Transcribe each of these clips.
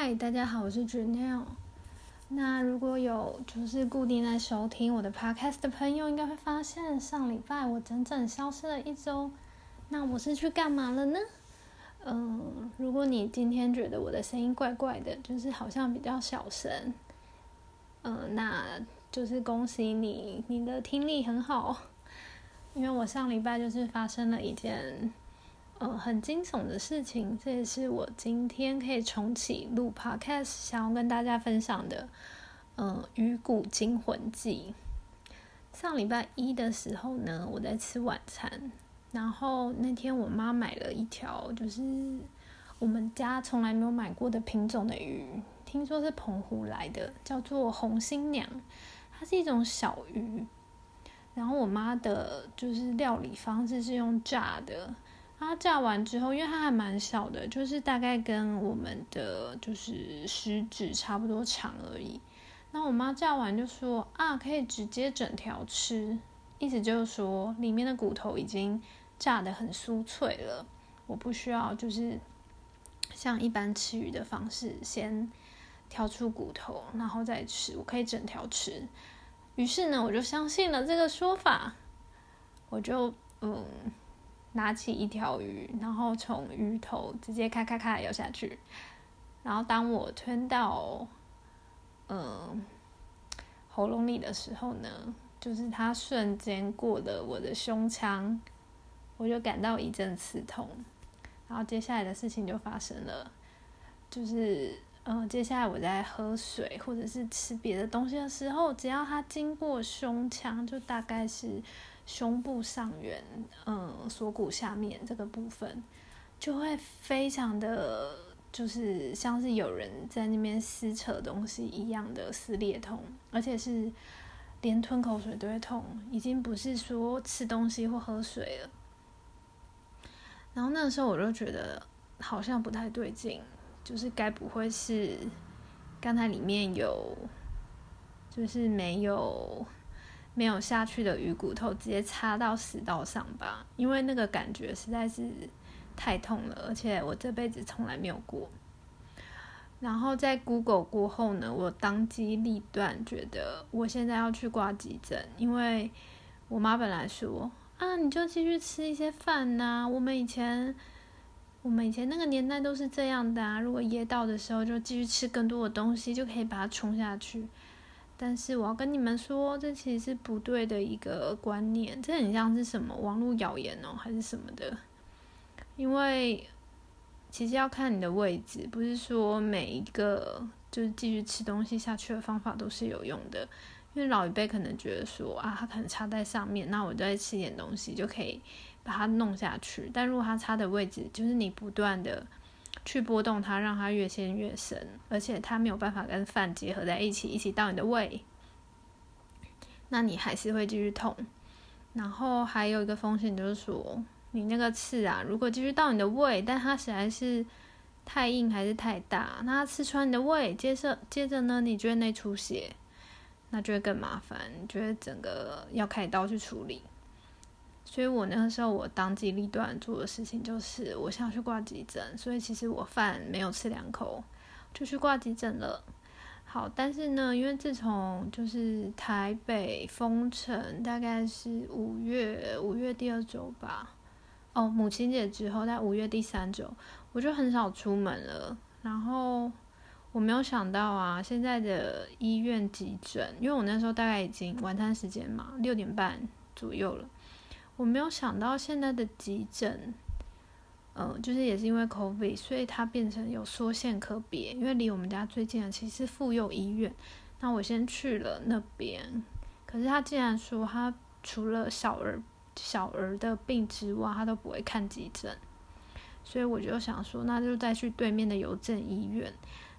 嗨，大家好，我是 Janelle。那如果有就是固定在收听我的 podcast 的朋友，应该会发现上礼拜我整整消失了一周。那我是去干嘛了呢？嗯，如果你今天觉得我的声音怪怪的，就是好像比较小声，嗯，那就是恭喜你，你的听力很好。因为我上礼拜就是发生了一件。呃，很惊悚的事情，这也是我今天可以重启录 podcast 想要跟大家分享的。嗯，《鱼骨惊魂记》。上礼拜一的时候呢，我在吃晚餐，然后那天我妈买了一条，就是我们家从来没有买过的品种的鱼，听说是澎湖来的，叫做红新娘，它是一种小鱼。然后我妈的就是料理方式是用炸的。它炸完之后，因为它还蛮小的，就是大概跟我们的就是食指差不多长而已。那我妈炸完就说啊，可以直接整条吃，意思就是说里面的骨头已经炸得很酥脆了，我不需要就是像一般吃鱼的方式，先挑出骨头然后再吃，我可以整条吃。于是呢，我就相信了这个说法，我就嗯。拿起一条鱼，然后从鱼头直接咔咔咔咬下去。然后当我吞到嗯喉咙里的时候呢，就是它瞬间过了我的胸腔，我就感到一阵刺痛。然后接下来的事情就发生了，就是嗯，接下来我在喝水或者是吃别的东西的时候，只要它经过胸腔，就大概是。胸部上缘，嗯，锁骨下面这个部分，就会非常的，就是像是有人在那边撕扯东西一样的撕裂痛，而且是连吞口水都会痛，已经不是说吃东西或喝水了。然后那时候我就觉得好像不太对劲，就是该不会是刚才里面有，就是没有。没有下去的鱼骨头直接插到食道上吧，因为那个感觉实在是太痛了，而且我这辈子从来没有过。然后在 Google 过后呢，我当机立断觉得我现在要去挂急诊，因为我妈本来说啊，你就继续吃一些饭呐，我们以前我们以前那个年代都是这样的啊，如果噎到的时候就继续吃更多的东西，就可以把它冲下去。但是我要跟你们说，这其实是不对的一个观念，这很像是什么网络谣言哦，还是什么的？因为其实要看你的位置，不是说每一个就是继续吃东西下去的方法都是有用的。因为老一辈可能觉得说啊，它可能插在上面，那我再吃点东西就可以把它弄下去。但如果它插的位置就是你不断的。去波动它，让它越陷越深，而且它没有办法跟饭结合在一起，一起到你的胃，那你还是会继续痛。然后还有一个风险就是说，你那个刺啊，如果继续到你的胃，但它实在是太硬还是太大，那刺穿你的胃，接着接着呢，你觉得内出血，那就会更麻烦，你觉得整个要开刀去处理。所以我那个时候，我当机立断做的事情就是，我想去挂急诊。所以其实我饭没有吃两口，就去挂急诊了。好，但是呢，因为自从就是台北封城，大概是五月五月第二周吧，哦，母亲节之后，在五月第三周，我就很少出门了。然后我没有想到啊，现在的医院急诊，因为我那时候大概已经晚餐时间嘛，六点半左右了。我没有想到现在的急诊，嗯，就是也是因为 COVID，所以它变成有缩线可别。因为离我们家最近的其实是妇幼医院，那我先去了那边。可是他竟然说他除了小儿小儿的病之外，他都不会看急诊。所以我就想说，那就再去对面的邮政医院。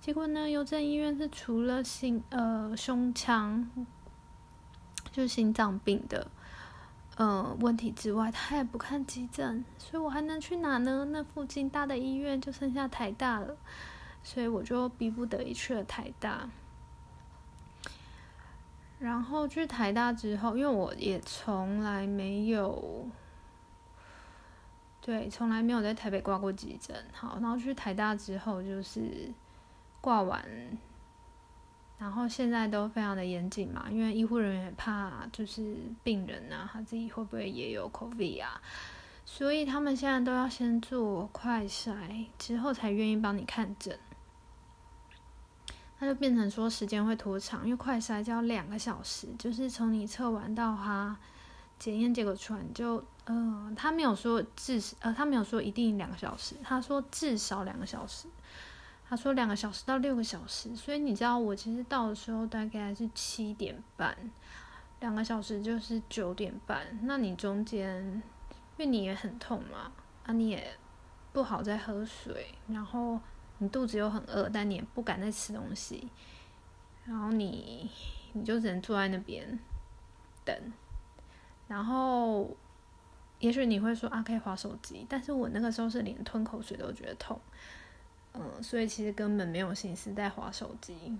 结果呢，邮政医院是除了心呃胸腔，就是心脏病的。嗯，问题之外，他也不看急诊，所以我还能去哪呢？那附近大的医院就剩下台大了，所以我就逼不得已去了台大。然后去台大之后，因为我也从来没有，对，从来没有在台北挂过急诊。好，然后去台大之后，就是挂完，然后现在都非常的严谨嘛，因为医护人员怕就是病人啊，他自己会不会也有 COVID 啊，所以他们现在都要先做快筛，之后才愿意帮你看诊。那就变成说时间会拖长，因为快筛就要两个小时，就是从你测完到他检验结果出来，就呃，他没有说至呃，他没有说一定两个小时，他说至少两个小时，他说两个小时到六个小时，所以你知道我其实到的时候大概是七点半，两个小时就是九点半，那你中间因为你也很痛嘛，啊你也不好再喝水，然后。你肚子又很饿，但你也不敢再吃东西，然后你你就只能坐在那边等，然后也许你会说啊可以划手机，但是我那个时候是连吞口水都觉得痛，嗯，所以其实根本没有心思在划手机，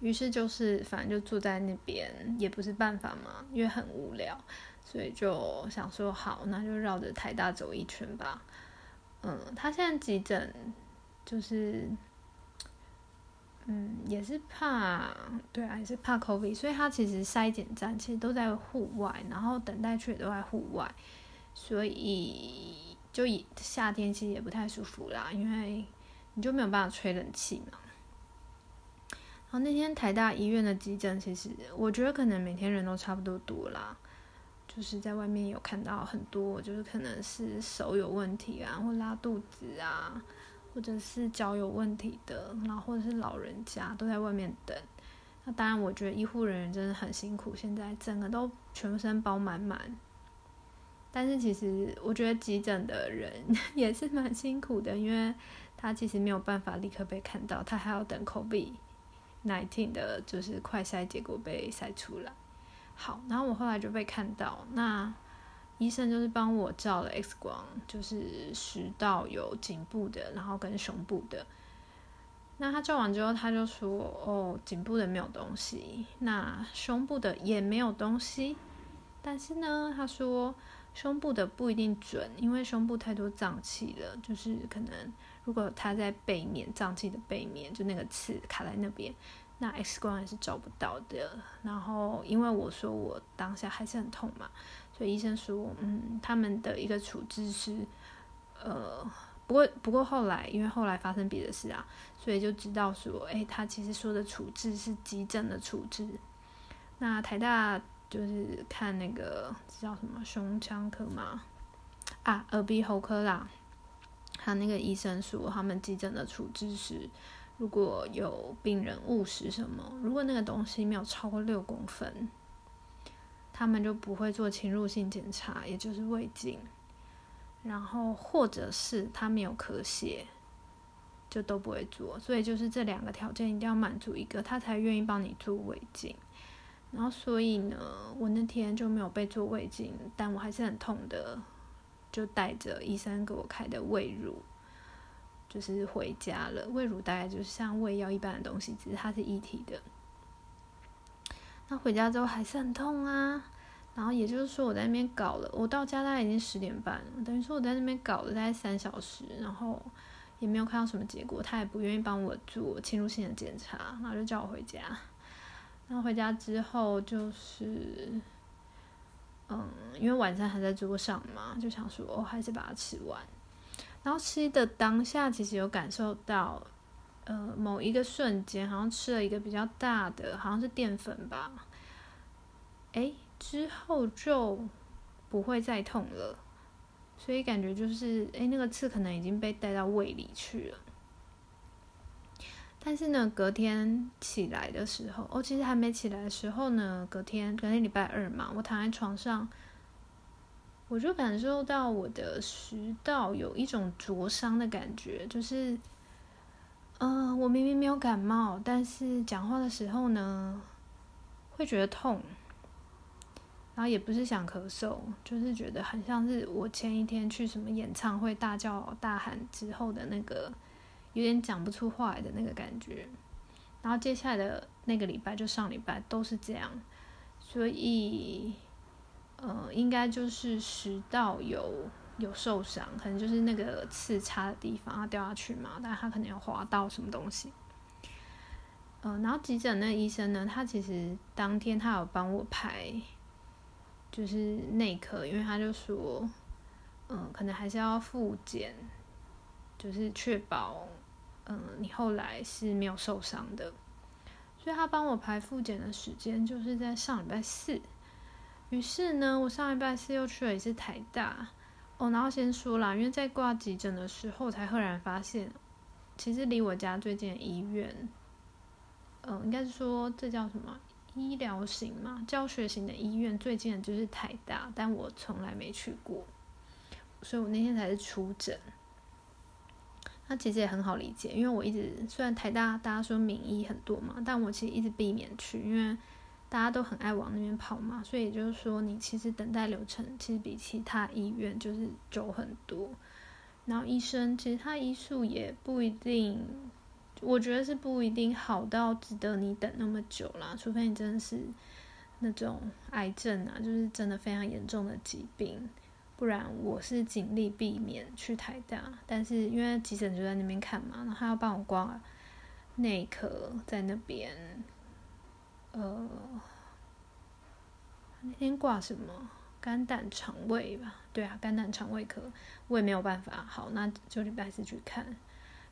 于是就是反正就坐在那边也不是办法嘛，因为很无聊，所以就想说好，那就绕着台大走一圈吧。嗯，他现在急诊就是，嗯，也是怕，对啊，也是怕 COVID，所以他其实筛检站其实都在户外，然后等待区也都在户外，所以就以夏天其实也不太舒服啦，因为你就没有办法吹冷气嘛。然后那天台大医院的急诊，其实我觉得可能每天人都差不多多啦。就是在外面有看到很多，就是可能是手有问题啊，或拉肚子啊，或者是脚有问题的，然后或者是老人家都在外面等。那当然，我觉得医护人员真的很辛苦，现在整个都全身包满满。但是其实我觉得急诊的人 也是蛮辛苦的，因为他其实没有办法立刻被看到，他还要等 COVID nineteen 的就是快筛结果被筛出来。好，然后我后来就被看到，那医生就是帮我照了 X 光，就是食道有颈部的，然后跟胸部的。那他照完之后，他就说：“哦，颈部的没有东西，那胸部的也没有东西。但是呢，他说胸部的不一定准，因为胸部太多脏器了，就是可能如果他在背面脏器的背面，就那个刺卡在那边。”那 X 光也是找不到的，然后因为我说我当下还是很痛嘛，所以医生说，嗯，他们的一个处置是，呃，不过不过后来因为后来发生别的事啊，所以就知道说，哎，他其实说的处置是急诊的处置。那台大就是看那个叫什么胸腔科嘛，啊，耳鼻喉科啦，他那个医生说他们急诊的处置是。如果有病人误食什么，如果那个东西没有超过六公分，他们就不会做侵入性检查，也就是胃镜。然后或者是他没有咳血，就都不会做。所以就是这两个条件一定要满足一个，他才愿意帮你做胃镜。然后所以呢，我那天就没有被做胃镜，但我还是很痛的，就带着医生给我开的胃乳。就是回家了，胃乳大概就是像胃药一般的东西，只是它是一体的。那回家之后还是很痛啊，然后也就是说我在那边搞了，我到家大概已经十点半，等于说我在那边搞了大概三小时，然后也没有看到什么结果，他也不愿意帮我做侵入性的检查，然后就叫我回家。然后回家之后就是，嗯，因为晚餐还在桌上嘛，就想说我还是把它吃完。然后吃的当下，其实有感受到，呃，某一个瞬间，好像吃了一个比较大的，好像是淀粉吧。哎，之后就不会再痛了，所以感觉就是，哎，那个刺可能已经被带到胃里去了。但是呢，隔天起来的时候，哦，其实还没起来的时候呢，隔天，隔天礼拜二嘛，我躺在床上。我就感受到我的食道有一种灼伤的感觉，就是，嗯，我明明没有感冒，但是讲话的时候呢，会觉得痛，然后也不是想咳嗽，就是觉得很像是我前一天去什么演唱会大叫大喊之后的那个，有点讲不出话来的那个感觉，然后接下来的那个礼拜就上礼拜都是这样，所以。呃，应该就是食道有有受伤，可能就是那个刺插的地方它掉下去嘛，但他可能有划到什么东西。嗯，然后急诊那医生呢，他其实当天他有帮我排，就是内科，因为他就说，嗯，可能还是要复检，就是确保，嗯，你后来是没有受伤的。所以他帮我排复检的时间就是在上礼拜四。于是呢，我上礼拜四又去了一次台大。哦，然后先说啦，因为在挂急诊的时候，才赫然发现，其实离我家最近的医院，嗯，应该是说这叫什么医疗型嘛，教学型的医院最近的就是台大，但我从来没去过，所以我那天才是出诊。那其实也很好理解，因为我一直虽然台大大家说名医很多嘛，但我其实一直避免去，因为。大家都很爱往那边跑嘛，所以也就是说，你其实等待流程其实比其他医院就是久很多。然后医生其实他医术也不一定，我觉得是不一定好到值得你等那么久啦，除非你真的是那种癌症啊，就是真的非常严重的疾病，不然我是尽力避免去台大。但是因为急诊就在那边看嘛，然后他要帮我挂内科在那边。呃，那天挂什么肝胆肠胃吧？对啊，肝胆肠胃科，我也没有办法。好，那就礼拜四去看。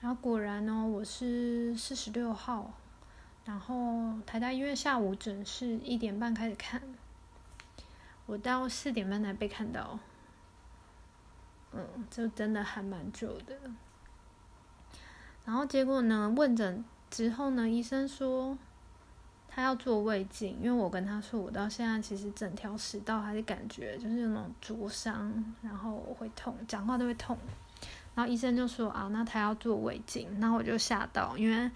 然后果然呢，我是四十六号，然后台大医院下午诊是一点半开始看，我到四点半才被看到。嗯，就真的还蛮久的。然后结果呢，问诊之后呢，医生说。他要做胃镜，因为我跟他说，我到现在其实整条食道还是感觉就是那种灼伤，然后会痛，讲话都会痛。然后医生就说啊，那他要做胃镜，然后我就吓到，因为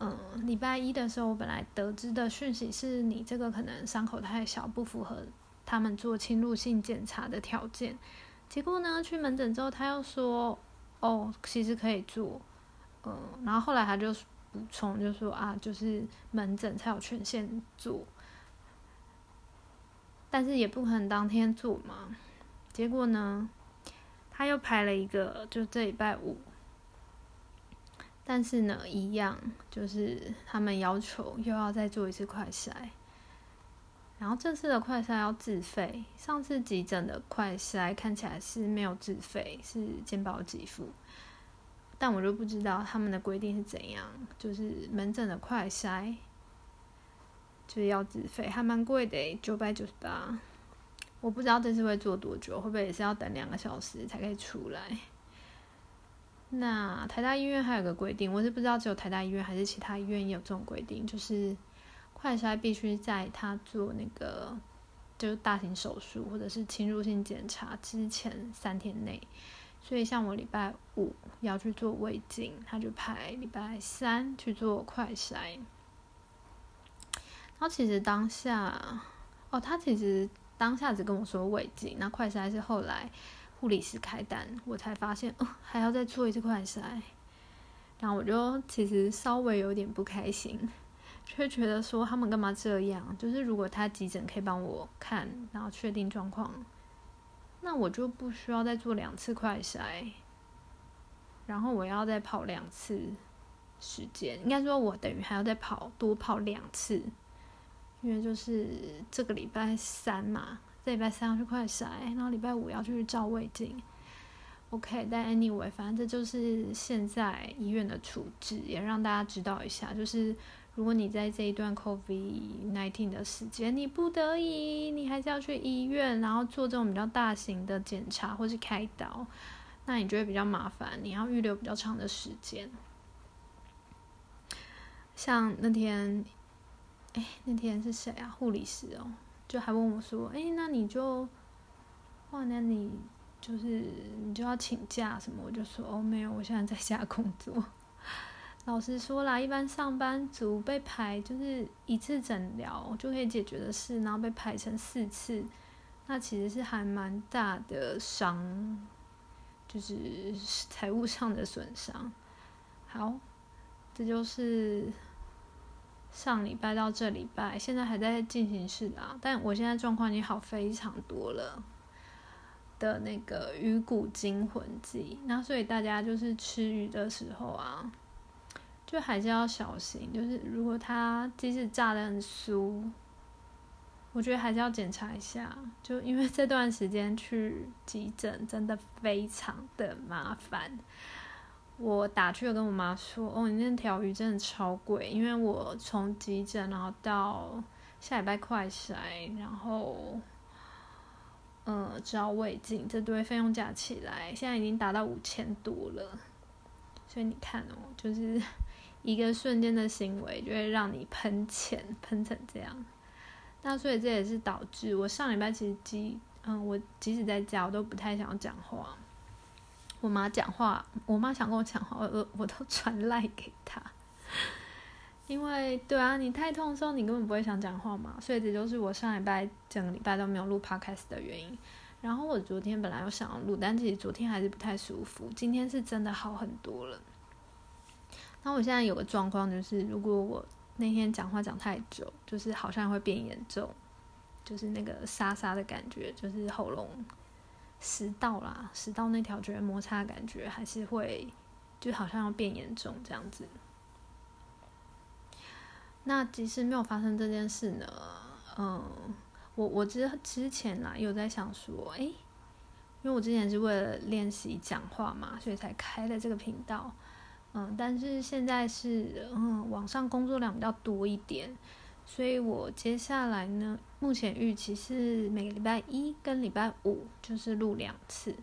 嗯，礼拜一的时候我本来得知的讯息是你这个可能伤口太小，不符合他们做侵入性检查的条件。结果呢，去门诊之后他又说，哦，其实可以做，嗯，然后后来他就。补充就说啊，就是门诊才有权限做，但是也不可能当天做嘛。结果呢，他又排了一个，就这礼拜五，但是呢，一样就是他们要求又要再做一次快筛，然后这次的快筛要自费，上次急诊的快筛看起来是没有自费，是健保给付。但我就不知道他们的规定是怎样，就是门诊的快筛就是要自费，还蛮贵的，九百九十八。我不知道这次会做多久，会不会也是要等两个小时才可以出来？那台大医院还有个规定，我是不知道只有台大医院还是其他医院也有这种规定，就是快筛必须在他做那个就是大型手术或者是侵入性检查之前三天内。所以，像我礼拜五要去做胃镜，他就排礼拜三去做快筛。然后其实当下，哦，他其实当下只跟我说胃镜，那快筛是后来护理师开单，我才发现哦，还要再做一次快筛。然后我就其实稍微有点不开心，却觉得说他们干嘛这样？就是如果他急诊可以帮我看，然后确定状况。那我就不需要再做两次快筛，然后我要再跑两次时间，应该说我等于还要再跑多跑两次，因为就是这个礼拜三嘛，这礼拜三要去快筛，然后礼拜五要去照胃镜。OK，但 anyway，反正这就是现在医院的处置，也让大家知道一下，就是。如果你在这一段 COVID-19 的时间，你不得已，你还是要去医院，然后做这种比较大型的检查或是开刀，那你觉得比较麻烦，你要预留比较长的时间。像那天，哎，那天是谁啊？护理师哦，就还问我说，哎，那你就，哇，那你就是你就要请假什么？我就说，哦，没有，我现在在家工作。老实说啦，一般上班族被排就是一次诊疗就可以解决的事，然后被排成四次，那其实是还蛮大的伤，就是财务上的损伤。好，这就是上礼拜到这礼拜，现在还在进行式啦，但我现在状况已经好非常多了。的那个鱼骨惊魂记，那所以大家就是吃鱼的时候啊，就还是要小心，就是如果它即使炸的很酥，我觉得还是要检查一下，就因为 这段时间去急诊真的非常的麻烦。我打去跟我妈说，哦，你那条鱼真的超贵，因为我从急诊然后到下礼拜快筛，然后，嗯，只要胃镜，这堆费用加起来，现在已经达到五千多了。所以你看哦，就是 一个瞬间的行为，就会让你喷钱喷成这样。那所以这也是导致我上礼拜其实即，嗯，我即使在家，我都不太想要讲话。我妈讲话，我妈想跟我讲话，我我都传赖给她，因为对啊，你太痛的时候，你根本不会想讲话嘛，所以这就是我上礼拜整个礼拜都没有录 podcast 的原因。然后我昨天本来有想要录，但其实昨天还是不太舒服，今天是真的好很多了。那我现在有个状况就是，如果我那天讲话讲太久，就是好像会变严重，就是那个沙沙的感觉，就是喉咙。食道啦，食道那条觉得摩擦感觉还是会，就好像要变严重这样子。那即使没有发生这件事呢，嗯，我我之之前啦有在想说，哎，因为我之前是为了练习讲话嘛，所以才开了这个频道，嗯，但是现在是嗯网上工作量比较多一点。所以我接下来呢，目前预期是每个礼拜一跟礼拜五就是录两次，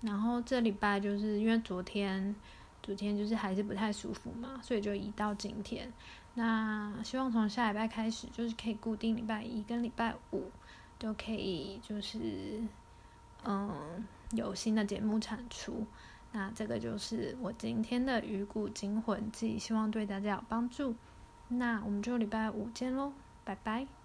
然后这礼拜就是因为昨天昨天就是还是不太舒服嘛，所以就移到今天。那希望从下礼拜开始，就是可以固定礼拜一跟礼拜五都可以，就是嗯有新的节目产出。那这个就是我今天的鱼骨惊魂记，希望对大家有帮助。那我们就礼拜五见喽，拜拜。